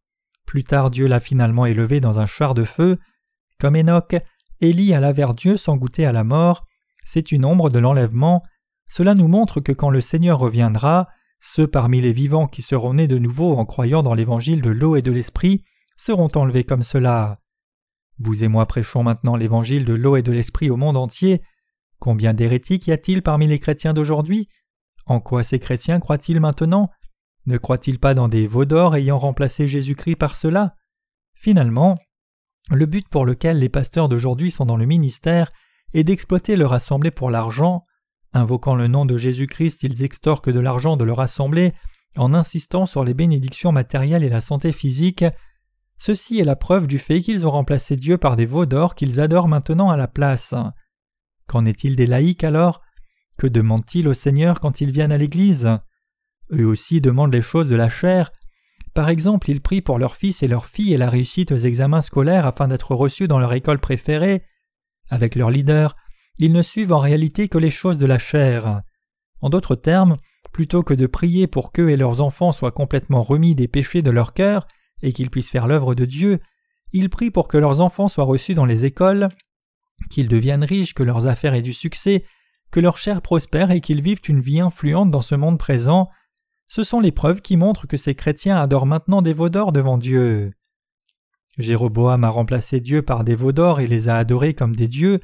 Plus tard Dieu l'a finalement élevé dans un char de feu. Comme Enoch, Élie alla vers Dieu sans goûter à la mort. C'est une ombre de l'enlèvement. Cela nous montre que quand le Seigneur reviendra, ceux parmi les vivants qui seront nés de nouveau en croyant dans l'évangile de l'eau et de l'esprit seront enlevés comme cela. Vous et moi prêchons maintenant l'évangile de l'eau et de l'esprit au monde entier. Combien d'hérétiques y a-t-il parmi les chrétiens d'aujourd'hui? En quoi ces chrétiens croient-ils maintenant? Ne croient-ils pas dans des veaux d'or ayant remplacé Jésus-Christ par cela? Finalement, le but pour lequel les pasteurs d'aujourd'hui sont dans le ministère est d'exploiter leur assemblée pour l'argent, Invoquant le nom de Jésus-Christ, ils extorquent de l'argent de leur assemblée en insistant sur les bénédictions matérielles et la santé physique. Ceci est la preuve du fait qu'ils ont remplacé Dieu par des veaux d'or qu'ils adorent maintenant à la place. Qu'en est-il des laïcs alors? Que demandent-ils au Seigneur quand ils viennent à l'Église? Eux aussi demandent les choses de la chair. Par exemple, ils prient pour leurs fils et leurs filles et la réussite aux examens scolaires afin d'être reçus dans leur école préférée. Avec leur leader, ils ne suivent en réalité que les choses de la chair. En d'autres termes, plutôt que de prier pour qu'eux et leurs enfants soient complètement remis des péchés de leur cœur et qu'ils puissent faire l'œuvre de Dieu, ils prient pour que leurs enfants soient reçus dans les écoles, qu'ils deviennent riches, que leurs affaires aient du succès, que leur chair prospère et qu'ils vivent une vie influente dans ce monde présent. Ce sont les preuves qui montrent que ces chrétiens adorent maintenant des veaux d'or devant Dieu. Jéroboam a remplacé Dieu par des veaux d'or et les a adorés comme des dieux.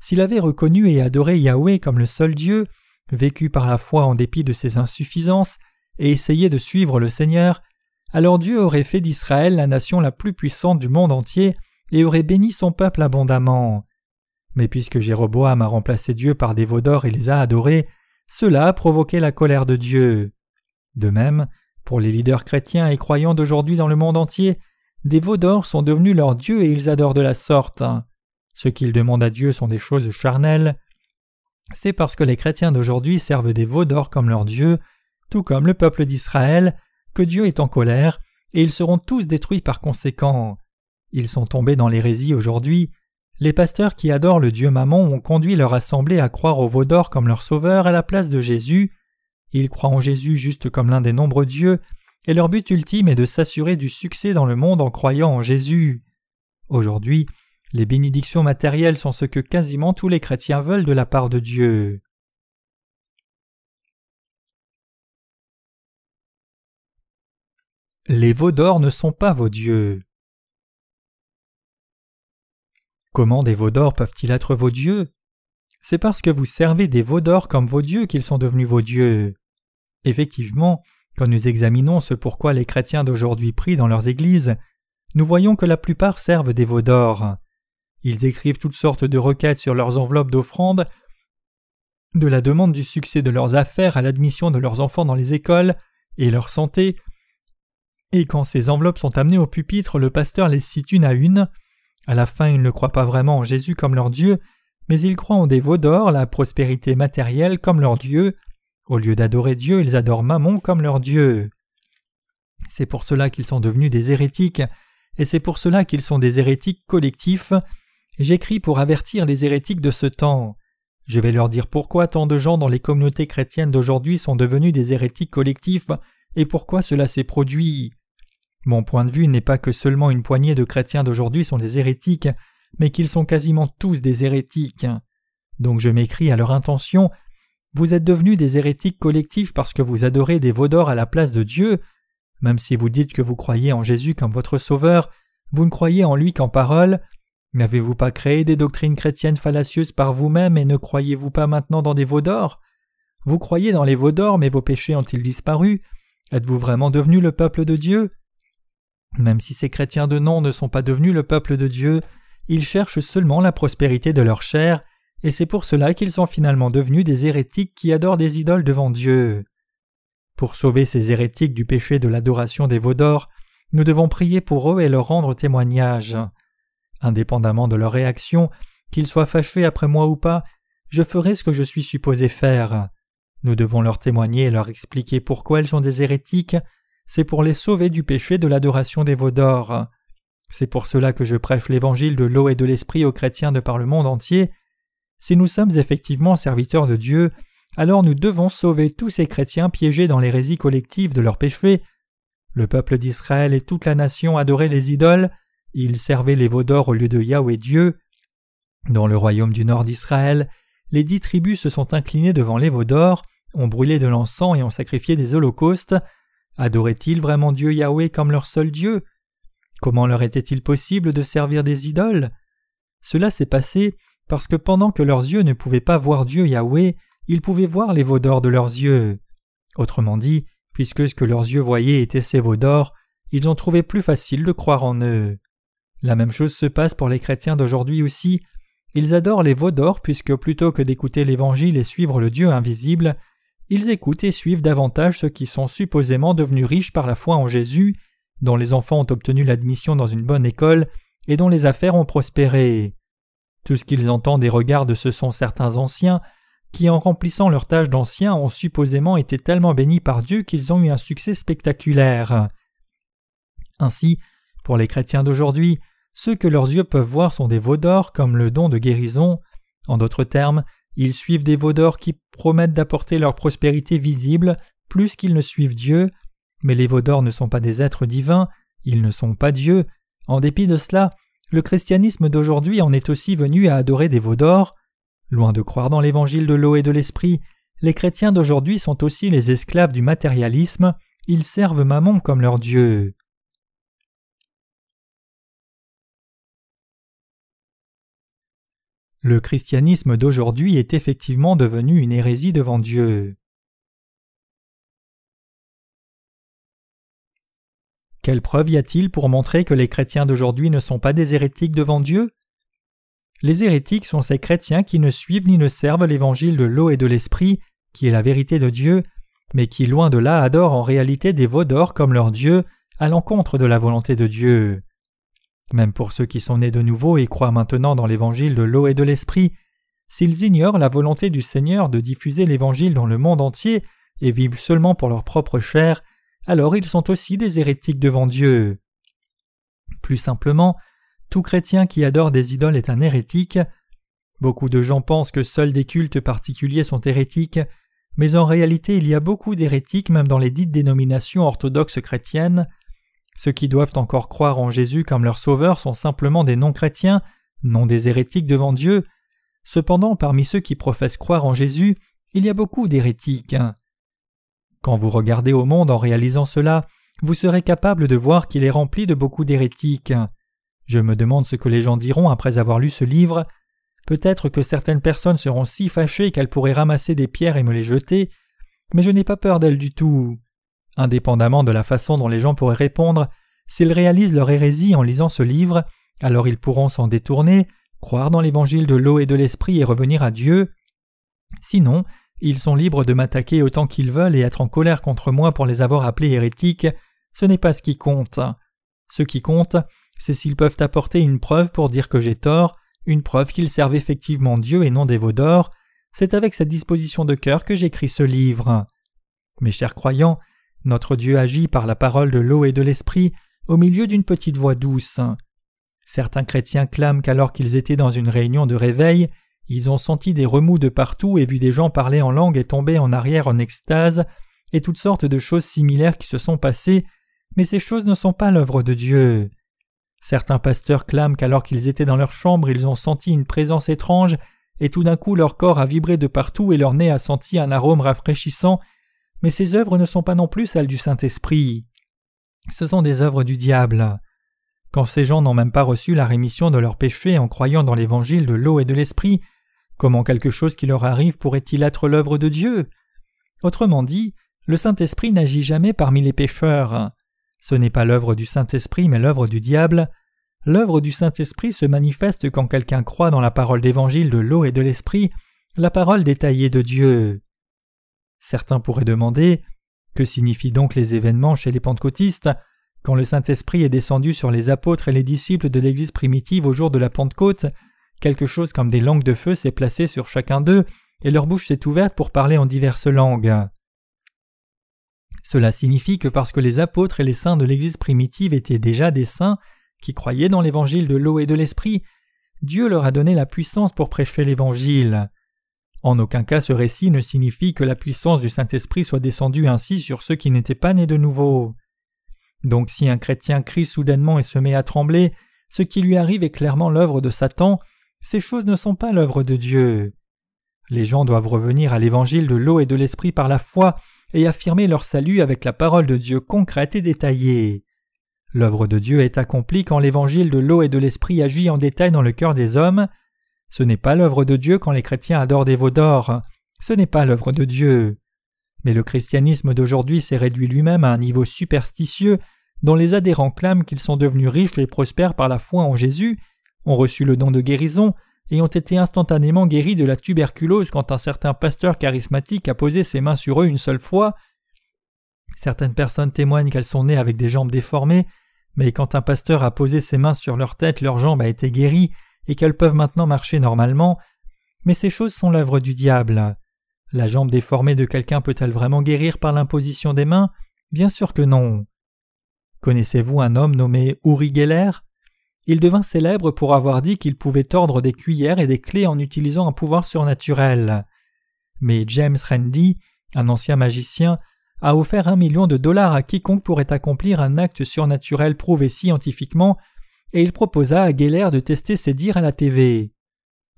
S'il avait reconnu et adoré Yahweh comme le seul Dieu, vécu par la foi en dépit de ses insuffisances, et essayé de suivre le Seigneur, alors Dieu aurait fait d'Israël la nation la plus puissante du monde entier et aurait béni son peuple abondamment. Mais puisque Jéroboam a remplacé Dieu par des veaux d'or et les a adorés, cela a provoqué la colère de Dieu. De même, pour les leaders chrétiens et croyants d'aujourd'hui dans le monde entier, des veaux d'or sont devenus leurs dieux et ils adorent de la sorte. Ce qu'ils demandent à Dieu sont des choses charnelles. C'est parce que les chrétiens d'aujourd'hui servent des veaux d'or comme leur Dieu, tout comme le peuple d'Israël, que Dieu est en colère, et ils seront tous détruits par conséquent. Ils sont tombés dans l'hérésie aujourd'hui. Les pasteurs qui adorent le Dieu Mammon ont conduit leur assemblée à croire au veau d'or comme leur sauveur à la place de Jésus. Ils croient en Jésus juste comme l'un des nombreux dieux, et leur but ultime est de s'assurer du succès dans le monde en croyant en Jésus. Aujourd'hui, les bénédictions matérielles sont ce que quasiment tous les chrétiens veulent de la part de Dieu. Les veaux d'or ne sont pas vos dieux. Comment des veaux d'or peuvent-ils être vos dieux? C'est parce que vous servez des veaux d'or comme vos dieux qu'ils sont devenus vos dieux. Effectivement, quand nous examinons ce pourquoi les chrétiens d'aujourd'hui prient dans leurs églises, nous voyons que la plupart servent des veaux d'or. Ils écrivent toutes sortes de requêtes sur leurs enveloppes d'offrandes, de la demande du succès de leurs affaires à l'admission de leurs enfants dans les écoles et leur santé. Et quand ces enveloppes sont amenées au pupitre, le pasteur les cite une à une. À la fin, ils ne croient pas vraiment en Jésus comme leur Dieu, mais ils croient en des veaux la prospérité matérielle comme leur Dieu. Au lieu d'adorer Dieu, ils adorent Mammon comme leur Dieu. C'est pour cela qu'ils sont devenus des hérétiques, et c'est pour cela qu'ils sont des hérétiques collectifs. J'écris pour avertir les hérétiques de ce temps. Je vais leur dire pourquoi tant de gens dans les communautés chrétiennes d'aujourd'hui sont devenus des hérétiques collectifs et pourquoi cela s'est produit. Mon point de vue n'est pas que seulement une poignée de chrétiens d'aujourd'hui sont des hérétiques, mais qu'ils sont quasiment tous des hérétiques. Donc je m'écris à leur intention Vous êtes devenus des hérétiques collectifs parce que vous adorez des veaux d'or à la place de Dieu. Même si vous dites que vous croyez en Jésus comme votre Sauveur, vous ne croyez en lui qu'en parole. N'avez-vous pas créé des doctrines chrétiennes fallacieuses par vous-même et ne croyez-vous pas maintenant dans des veaux d'or? Vous croyez dans les veaux d'or, mais vos péchés ont-ils disparu? Êtes-vous vraiment devenu le peuple de Dieu? Même si ces chrétiens de nom ne sont pas devenus le peuple de Dieu, ils cherchent seulement la prospérité de leur chair, et c'est pour cela qu'ils sont finalement devenus des hérétiques qui adorent des idoles devant Dieu. Pour sauver ces hérétiques du péché de l'adoration des veaux d'or, nous devons prier pour eux et leur rendre témoignage. Indépendamment de leur réaction, qu'ils soient fâchés après moi ou pas, je ferai ce que je suis supposé faire. Nous devons leur témoigner et leur expliquer pourquoi elles sont des hérétiques, c'est pour les sauver du péché de l'adoration des veaux d'or. C'est pour cela que je prêche l'évangile de l'eau et de l'esprit aux chrétiens de par le monde entier. Si nous sommes effectivement serviteurs de Dieu, alors nous devons sauver tous ces chrétiens piégés dans l'hérésie collective de leurs péchés. Le peuple d'Israël et toute la nation adoraient les idoles, ils servaient les veaux d'or au lieu de Yahweh Dieu. Dans le royaume du nord d'Israël, les dix tribus se sont inclinées devant les veaux d'or, ont brûlé de l'encens et ont sacrifié des holocaustes. Adoraient-ils vraiment Dieu Yahweh comme leur seul Dieu? Comment leur était-il possible de servir des idoles? Cela s'est passé parce que pendant que leurs yeux ne pouvaient pas voir Dieu Yahweh, ils pouvaient voir les veaux d'or de leurs yeux. Autrement dit, puisque ce que leurs yeux voyaient était ces veaux d'or, ils ont trouvé plus facile de croire en eux. La même chose se passe pour les chrétiens d'aujourd'hui aussi. Ils adorent les veaux d'or puisque plutôt que d'écouter l'Évangile et suivre le Dieu invisible, ils écoutent et suivent davantage ceux qui sont supposément devenus riches par la foi en Jésus, dont les enfants ont obtenu l'admission dans une bonne école et dont les affaires ont prospéré. Tout ce qu'ils entendent et regardent ce sont certains anciens qui, en remplissant leur tâche d'anciens, ont supposément été tellement bénis par Dieu qu'ils ont eu un succès spectaculaire. Ainsi, pour les chrétiens d'aujourd'hui, ceux que leurs yeux peuvent voir sont des veaux d'or comme le don de guérison. En d'autres termes, ils suivent des veaux d'or qui promettent d'apporter leur prospérité visible plus qu'ils ne suivent Dieu. Mais les veaux d'or ne sont pas des êtres divins, ils ne sont pas Dieu. En dépit de cela, le christianisme d'aujourd'hui en est aussi venu à adorer des veaux d'or. Loin de croire dans l'évangile de l'eau et de l'esprit, les chrétiens d'aujourd'hui sont aussi les esclaves du matérialisme, ils servent Mammon comme leur Dieu. Le christianisme d'aujourd'hui est effectivement devenu une hérésie devant Dieu. Quelle preuve y a-t-il pour montrer que les chrétiens d'aujourd'hui ne sont pas des hérétiques devant Dieu? Les hérétiques sont ces chrétiens qui ne suivent ni ne servent l'évangile de l'eau et de l'esprit, qui est la vérité de Dieu, mais qui loin de là adorent en réalité des veaux d'or comme leur Dieu, à l'encontre de la volonté de Dieu. Même pour ceux qui sont nés de nouveau et croient maintenant dans l'évangile de l'eau et de l'esprit, s'ils ignorent la volonté du Seigneur de diffuser l'évangile dans le monde entier et vivent seulement pour leur propre chair, alors ils sont aussi des hérétiques devant Dieu. Plus simplement, tout chrétien qui adore des idoles est un hérétique. Beaucoup de gens pensent que seuls des cultes particuliers sont hérétiques, mais en réalité il y a beaucoup d'hérétiques même dans les dites dénominations orthodoxes chrétiennes. Ceux qui doivent encore croire en Jésus comme leur sauveur sont simplement des non-chrétiens, non des hérétiques devant Dieu. Cependant, parmi ceux qui professent croire en Jésus, il y a beaucoup d'hérétiques. Quand vous regardez au monde en réalisant cela, vous serez capable de voir qu'il est rempli de beaucoup d'hérétiques. Je me demande ce que les gens diront après avoir lu ce livre. Peut-être que certaines personnes seront si fâchées qu'elles pourraient ramasser des pierres et me les jeter, mais je n'ai pas peur d'elles du tout. Indépendamment de la façon dont les gens pourraient répondre, s'ils réalisent leur hérésie en lisant ce livre, alors ils pourront s'en détourner, croire dans l'évangile de l'eau et de l'esprit et revenir à Dieu. Sinon, ils sont libres de m'attaquer autant qu'ils veulent et être en colère contre moi pour les avoir appelés hérétiques. Ce n'est pas ce qui compte. Ce qui compte, c'est s'ils peuvent apporter une preuve pour dire que j'ai tort, une preuve qu'ils servent effectivement Dieu et non des veaux d'or, c'est avec cette disposition de cœur que j'écris ce livre. Mes chers croyants, notre Dieu agit par la parole de l'eau et de l'esprit au milieu d'une petite voix douce. Certains chrétiens clament qu'alors qu'ils étaient dans une réunion de réveil, ils ont senti des remous de partout et vu des gens parler en langue et tomber en arrière en extase, et toutes sortes de choses similaires qui se sont passées, mais ces choses ne sont pas l'œuvre de Dieu. Certains pasteurs clament qu'alors qu'ils étaient dans leur chambre ils ont senti une présence étrange et tout d'un coup leur corps a vibré de partout et leur nez a senti un arôme rafraîchissant, mais ces œuvres ne sont pas non plus celles du Saint-Esprit. Ce sont des œuvres du diable. Quand ces gens n'ont même pas reçu la rémission de leurs péchés en croyant dans l'évangile de l'eau et de l'esprit, comment quelque chose qui leur arrive pourrait-il être l'œuvre de Dieu? Autrement dit, le Saint-Esprit n'agit jamais parmi les pécheurs. Ce n'est pas l'œuvre du Saint-Esprit mais l'œuvre du diable. L'œuvre du Saint-Esprit se manifeste quand quelqu'un croit dans la parole d'évangile de l'eau et de l'esprit, la parole détaillée de Dieu. Certains pourraient demander que signifient donc les événements chez les pentecôtistes quand le Saint-Esprit est descendu sur les apôtres et les disciples de l'Église primitive au jour de la Pentecôte, quelque chose comme des langues de feu s'est placé sur chacun d'eux, et leur bouche s'est ouverte pour parler en diverses langues. Cela signifie que parce que les apôtres et les saints de l'Église primitive étaient déjà des saints, qui croyaient dans l'évangile de l'eau et de l'esprit, Dieu leur a donné la puissance pour prêcher l'évangile. En aucun cas ce récit ne signifie que la puissance du Saint-Esprit soit descendue ainsi sur ceux qui n'étaient pas nés de nouveau. Donc si un chrétien crie soudainement et se met à trembler, ce qui lui arrive est clairement l'œuvre de Satan, ces choses ne sont pas l'œuvre de Dieu. Les gens doivent revenir à l'évangile de l'eau et de l'esprit par la foi et affirmer leur salut avec la parole de Dieu concrète et détaillée. L'œuvre de Dieu est accomplie quand l'évangile de l'eau et de l'esprit agit en détail dans le cœur des hommes. Ce n'est pas l'œuvre de Dieu quand les chrétiens adorent des veaux d'or. Ce n'est pas l'œuvre de Dieu. Mais le christianisme d'aujourd'hui s'est réduit lui-même à un niveau superstitieux dont les adhérents clament qu'ils sont devenus riches et prospères par la foi en Jésus, ont reçu le don de guérison et ont été instantanément guéris de la tuberculose quand un certain pasteur charismatique a posé ses mains sur eux une seule fois. Certaines personnes témoignent qu'elles sont nées avec des jambes déformées mais quand un pasteur a posé ses mains sur leur tête, leur jambe a été guérie et qu'elles peuvent maintenant marcher normalement. Mais ces choses sont l'œuvre du diable. La jambe déformée de quelqu'un peut-elle vraiment guérir par l'imposition des mains? Bien sûr que non. Connaissez-vous un homme nommé Uri Geller? Il devint célèbre pour avoir dit qu'il pouvait tordre des cuillères et des clés en utilisant un pouvoir surnaturel. Mais James Randi, un ancien magicien, a offert un million de dollars à quiconque pourrait accomplir un acte surnaturel prouvé scientifiquement, et il proposa à Geller de tester ses dires à la TV.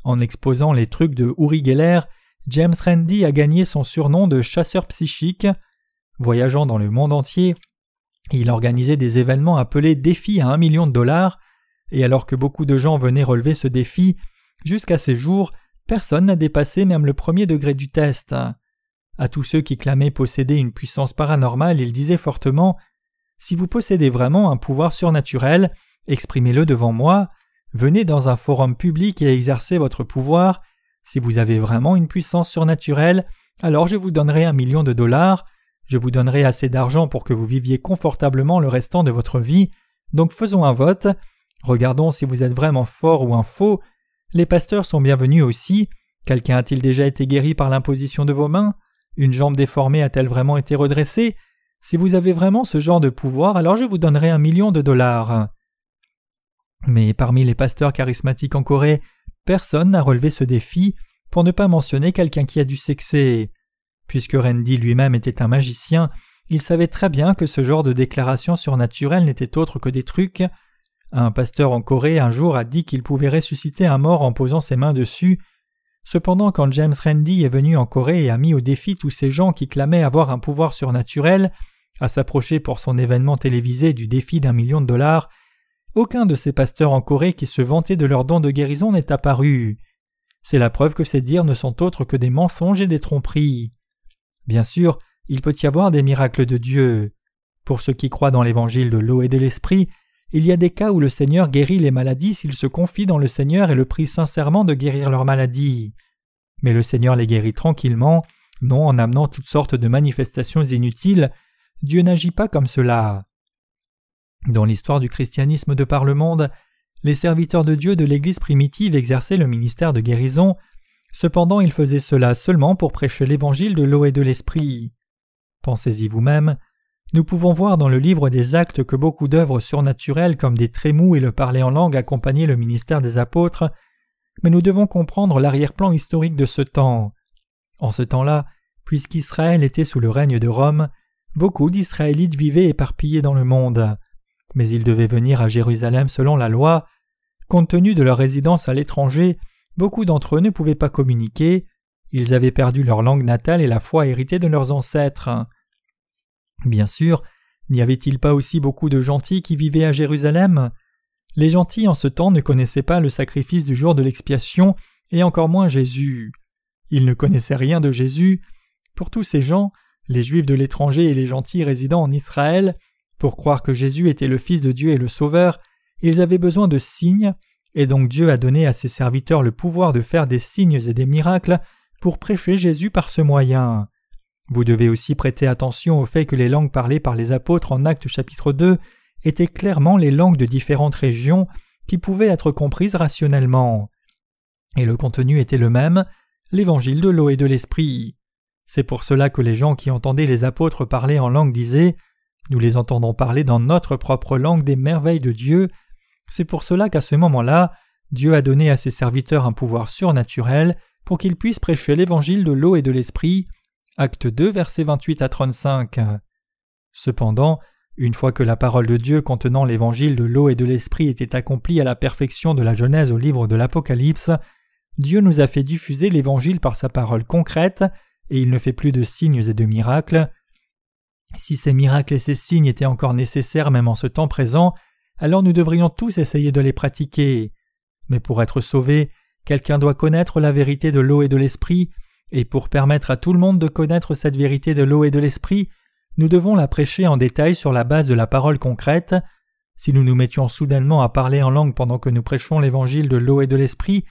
En exposant les trucs de Uri Geller, James Randi a gagné son surnom de chasseur psychique. Voyageant dans le monde entier, il organisait des événements appelés défis à un million de dollars, et alors que beaucoup de gens venaient relever ce défi, jusqu'à ces jours, personne n'a dépassé même le premier degré du test. À tous ceux qui clamaient posséder une puissance paranormale, il disait fortement Si vous possédez vraiment un pouvoir surnaturel, exprimez-le devant moi, venez dans un forum public et exercez votre pouvoir. Si vous avez vraiment une puissance surnaturelle, alors je vous donnerai un million de dollars, je vous donnerai assez d'argent pour que vous viviez confortablement le restant de votre vie, donc faisons un vote, regardons si vous êtes vraiment fort ou un faux, les pasteurs sont bienvenus aussi, quelqu'un a-t-il déjà été guéri par l'imposition de vos mains? Une jambe déformée a-t-elle vraiment été redressée? Si vous avez vraiment ce genre de pouvoir, alors je vous donnerai un million de dollars. Mais parmi les pasteurs charismatiques en Corée, personne n'a relevé ce défi, pour ne pas mentionner quelqu'un qui a dû sexer. Puisque Randy lui-même était un magicien, il savait très bien que ce genre de déclaration surnaturelle n'était autre que des trucs. Un pasteur en Corée un jour a dit qu'il pouvait ressusciter un mort en posant ses mains dessus, Cependant, quand James Randi est venu en Corée et a mis au défi tous ces gens qui clamaient avoir un pouvoir surnaturel à s'approcher pour son événement télévisé du défi d'un million de dollars, aucun de ces pasteurs en Corée qui se vantaient de leur don de guérison n'est apparu. C'est la preuve que ces dires ne sont autres que des mensonges et des tromperies. Bien sûr, il peut y avoir des miracles de Dieu. Pour ceux qui croient dans l'évangile de l'eau et de l'esprit, il y a des cas où le Seigneur guérit les maladies s'ils se confient dans le Seigneur et le prient sincèrement de guérir leurs maladies. Mais le Seigneur les guérit tranquillement, non en amenant toutes sortes de manifestations inutiles. Dieu n'agit pas comme cela. Dans l'histoire du christianisme de par le monde, les serviteurs de Dieu de l'Église primitive exerçaient le ministère de guérison, cependant ils faisaient cela seulement pour prêcher l'évangile de l'eau et de l'esprit. Pensez-y vous-même, nous pouvons voir dans le livre des actes que beaucoup d'œuvres surnaturelles comme des trémous et le parler en langue accompagnaient le ministère des apôtres, mais nous devons comprendre l'arrière-plan historique de ce temps. En ce temps-là, puisqu'Israël était sous le règne de Rome, beaucoup d'Israélites vivaient éparpillés dans le monde. Mais ils devaient venir à Jérusalem selon la loi. Compte tenu de leur résidence à l'étranger, beaucoup d'entre eux ne pouvaient pas communiquer, ils avaient perdu leur langue natale et la foi héritée de leurs ancêtres. Bien sûr, n'y avait-il pas aussi beaucoup de gentils qui vivaient à Jérusalem? Les gentils en ce temps ne connaissaient pas le sacrifice du jour de l'expiation et encore moins Jésus. Ils ne connaissaient rien de Jésus. Pour tous ces gens, les Juifs de l'étranger et les gentils résidant en Israël, pour croire que Jésus était le Fils de Dieu et le Sauveur, ils avaient besoin de signes, et donc Dieu a donné à ses serviteurs le pouvoir de faire des signes et des miracles pour prêcher Jésus par ce moyen. Vous devez aussi prêter attention au fait que les langues parlées par les apôtres en Actes chapitre 2 étaient clairement les langues de différentes régions qui pouvaient être comprises rationnellement. Et le contenu était le même, l'évangile de l'eau et de l'esprit. C'est pour cela que les gens qui entendaient les apôtres parler en langue disaient Nous les entendons parler dans notre propre langue des merveilles de Dieu. C'est pour cela qu'à ce moment-là, Dieu a donné à ses serviteurs un pouvoir surnaturel pour qu'ils puissent prêcher l'évangile de l'eau et de l'esprit. Acte 2, versets 28 à 35. Cependant, une fois que la parole de Dieu contenant l'évangile de l'eau et de l'esprit était accomplie à la perfection de la Genèse au livre de l'Apocalypse, Dieu nous a fait diffuser l'évangile par sa parole concrète, et il ne fait plus de signes et de miracles. Si ces miracles et ces signes étaient encore nécessaires même en ce temps présent, alors nous devrions tous essayer de les pratiquer. Mais pour être sauvés, quelqu'un doit connaître la vérité de l'eau et de l'esprit, et pour permettre à tout le monde de connaître cette vérité de l'eau et de l'esprit, nous devons la prêcher en détail sur la base de la parole concrète. Si nous nous mettions soudainement à parler en langue pendant que nous prêchons l'évangile de l'eau et de l'esprit,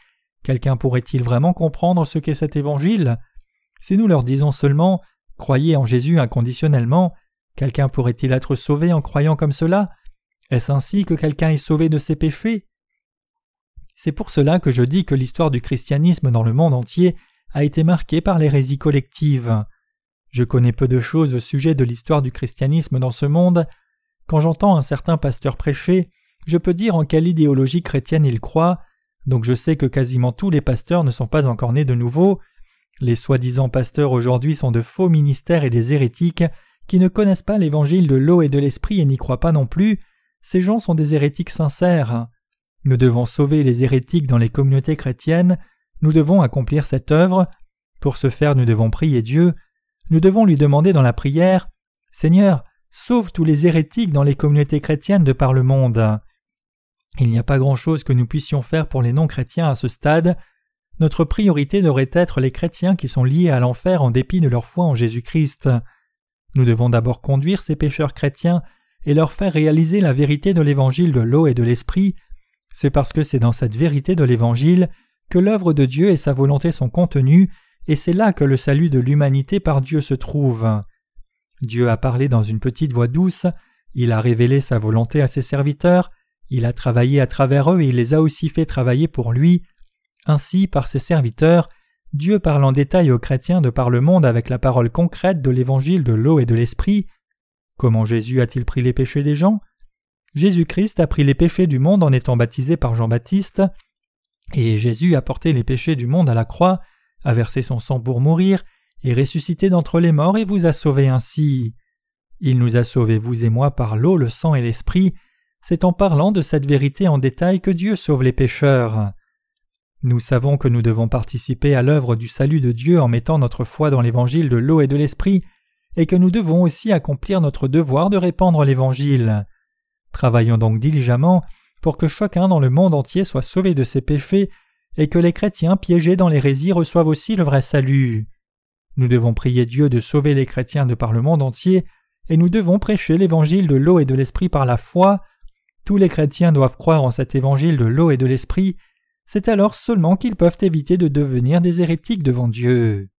quelqu'un pourrait-il vraiment comprendre ce qu'est cet évangile? Si nous leur disons seulement Croyez en Jésus inconditionnellement, quelqu'un pourrait-il être sauvé en croyant comme cela? Est-ce ainsi que quelqu'un est sauvé de ses péchés? C'est pour cela que je dis que l'histoire du christianisme dans le monde entier a été marquée par l'hérésie collective. Je connais peu de choses au sujet de l'histoire du christianisme dans ce monde. Quand j'entends un certain pasteur prêcher, je peux dire en quelle idéologie chrétienne il croit, donc je sais que quasiment tous les pasteurs ne sont pas encore nés de nouveau. Les soi-disant pasteurs aujourd'hui sont de faux ministères et des hérétiques qui ne connaissent pas l'évangile de l'eau et de l'esprit et n'y croient pas non plus. Ces gens sont des hérétiques sincères. Nous devons sauver les hérétiques dans les communautés chrétiennes, nous devons accomplir cette œuvre. Pour ce faire, nous devons prier Dieu. Nous devons lui demander dans la prière Seigneur, sauve tous les hérétiques dans les communautés chrétiennes de par le monde. Il n'y a pas grand-chose que nous puissions faire pour les non-chrétiens à ce stade. Notre priorité devrait être les chrétiens qui sont liés à l'enfer en dépit de leur foi en Jésus-Christ. Nous devons d'abord conduire ces pécheurs chrétiens et leur faire réaliser la vérité de l'évangile de l'eau et de l'esprit. C'est parce que c'est dans cette vérité de l'évangile que l'œuvre de Dieu et sa volonté sont contenues, et c'est là que le salut de l'humanité par Dieu se trouve. Dieu a parlé dans une petite voix douce, il a révélé sa volonté à ses serviteurs, il a travaillé à travers eux et il les a aussi fait travailler pour lui. Ainsi, par ses serviteurs, Dieu parle en détail aux chrétiens de par le monde avec la parole concrète de l'évangile de l'eau et de l'esprit. Comment Jésus a-t-il pris les péchés des gens? Jésus-Christ a pris les péchés du monde en étant baptisé par Jean-Baptiste, et Jésus a porté les péchés du monde à la croix, a versé son sang pour mourir, et ressuscité d'entre les morts et vous a sauvés ainsi. Il nous a sauvés, vous et moi, par l'eau, le sang et l'esprit, c'est en parlant de cette vérité en détail que Dieu sauve les pécheurs. Nous savons que nous devons participer à l'œuvre du salut de Dieu en mettant notre foi dans l'évangile de l'eau et de l'esprit, et que nous devons aussi accomplir notre devoir de répandre l'évangile. Travaillons donc diligemment pour que chacun dans le monde entier soit sauvé de ses péchés et que les chrétiens piégés dans l'hérésie reçoivent aussi le vrai salut. Nous devons prier Dieu de sauver les chrétiens de par le monde entier, et nous devons prêcher l'évangile de l'eau et de l'esprit par la foi, tous les chrétiens doivent croire en cet évangile de l'eau et de l'esprit, c'est alors seulement qu'ils peuvent éviter de devenir des hérétiques devant Dieu.